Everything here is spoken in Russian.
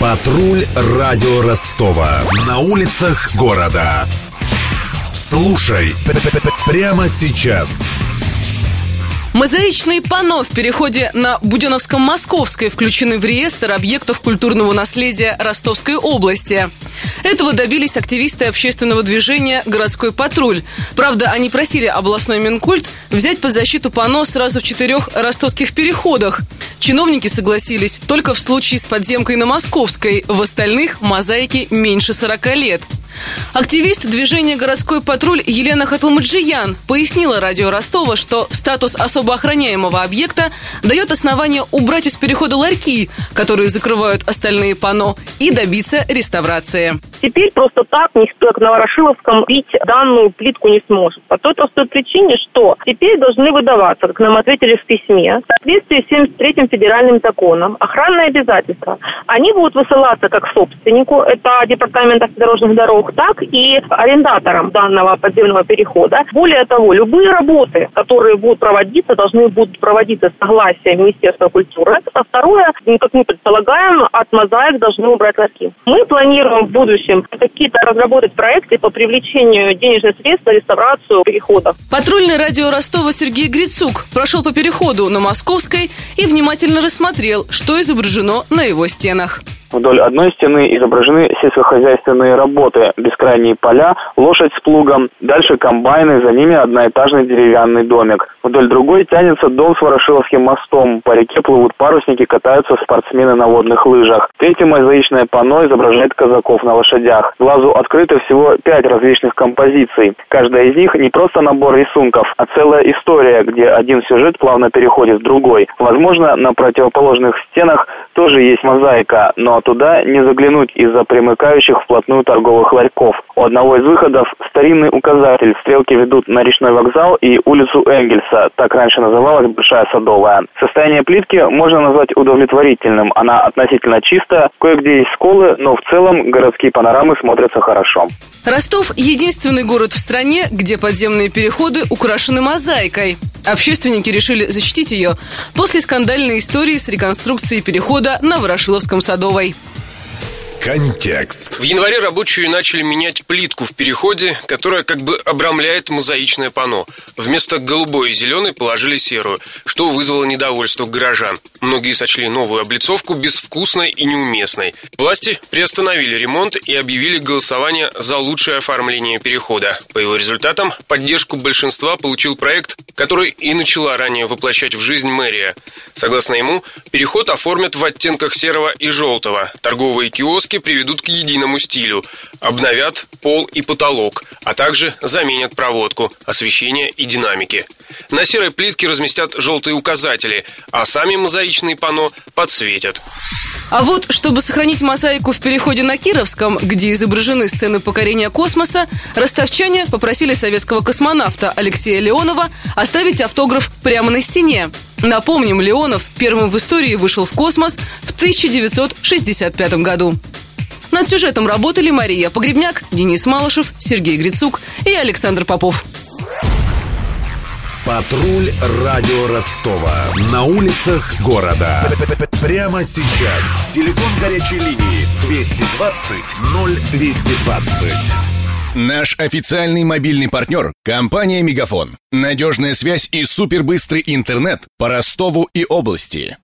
Патруль радио Ростова. На улицах города. Слушай прямо сейчас. Мозаичные панно в переходе на Буденовском-Московской включены в реестр объектов культурного наследия Ростовской области. Этого добились активисты общественного движения «Городской патруль». Правда, они просили областной Минкульт взять под защиту панно сразу в четырех ростовских переходах. Чиновники согласились только в случае с подземкой на Московской, в остальных мозаики меньше 40 лет. Активист движения «Городской патруль» Елена Хаталмаджиян пояснила радио Ростова, что статус особо охраняемого объекта дает основание убрать из перехода ларьки, которые закрывают остальные пано, и добиться реставрации. Теперь просто так никто к Новорошиловском бить данную плитку не сможет. По той простой причине, что теперь должны выдаваться, как нам ответили в письме, в соответствии с 73-м федеральным законом, охранные обязательства. Они будут высылаться как собственнику, это Департамент автодорожных дорог, так и арендаторам данного подземного перехода. Более того, любые работы, которые будут проводиться, должны будут проводиться с согласия Министерства культуры. А второе, как мы предполагаем, от мозаик должны убрать ларьки. Мы планируем в будущем какие-то разработать проекты по привлечению денежных средств на реставрацию переходов. Патрульный радио Ростова Сергей Грицук прошел по переходу на Московской и внимательно рассмотрел, что изображено на его стенах. Вдоль одной стены изображены сельскохозяйственные работы, бескрайние поля, лошадь с плугом, дальше комбайны, за ними одноэтажный деревянный домик. Вдоль другой тянется дом с Ворошиловским мостом, по реке плывут парусники, катаются спортсмены на водных лыжах. Третье мозаичное панно изображает казаков на лошадях. Глазу открыто всего пять различных композиций. Каждая из них не просто набор рисунков, а целая история, где один сюжет плавно переходит в другой. Возможно, на противоположных стенах тоже есть мозаика, но туда не заглянуть из-за примыкающих вплотную торговых ларьков. У одного из выходов старинный указатель. Стрелки ведут на речной вокзал и улицу Энгельса. Так раньше называлась Большая Садовая. Состояние плитки можно назвать удовлетворительным. Она относительно чистая. Кое-где есть сколы, но в целом городские панорамы смотрятся хорошо. Ростов – единственный город в стране, где подземные переходы украшены мозаикой. Общественники решили защитить ее после скандальной истории с реконструкцией перехода на Ворошиловском Садовой. Контекст. В январе рабочие начали менять плитку в переходе, которая как бы обрамляет мозаичное панно. Вместо голубой и зеленой положили серую, что вызвало недовольство горожан. Многие сочли новую облицовку безвкусной и неуместной. Власти приостановили ремонт и объявили голосование за лучшее оформление перехода. По его результатам поддержку большинства получил проект, который и начала ранее воплощать в жизнь мэрия. Согласно ему, переход оформят в оттенках серого и желтого. Торговые киоски покраски приведут к единому стилю, обновят пол и потолок, а также заменят проводку, освещение и динамики. На серой плитке разместят желтые указатели, а сами мозаичные панно подсветят. А вот, чтобы сохранить мозаику в переходе на Кировском, где изображены сцены покорения космоса, ростовчане попросили советского космонавта Алексея Леонова оставить автограф прямо на стене. Напомним, Леонов первым в истории вышел в космос в 1965 году. Над сюжетом работали Мария Погребняк, Денис Малышев, Сергей Грицук и Александр Попов. Патруль радио Ростова. На улицах города. Прямо сейчас. Телефон горячей линии 220 0220. Наш официальный мобильный партнер – компания «Мегафон». Надежная связь и супербыстрый интернет по Ростову и области.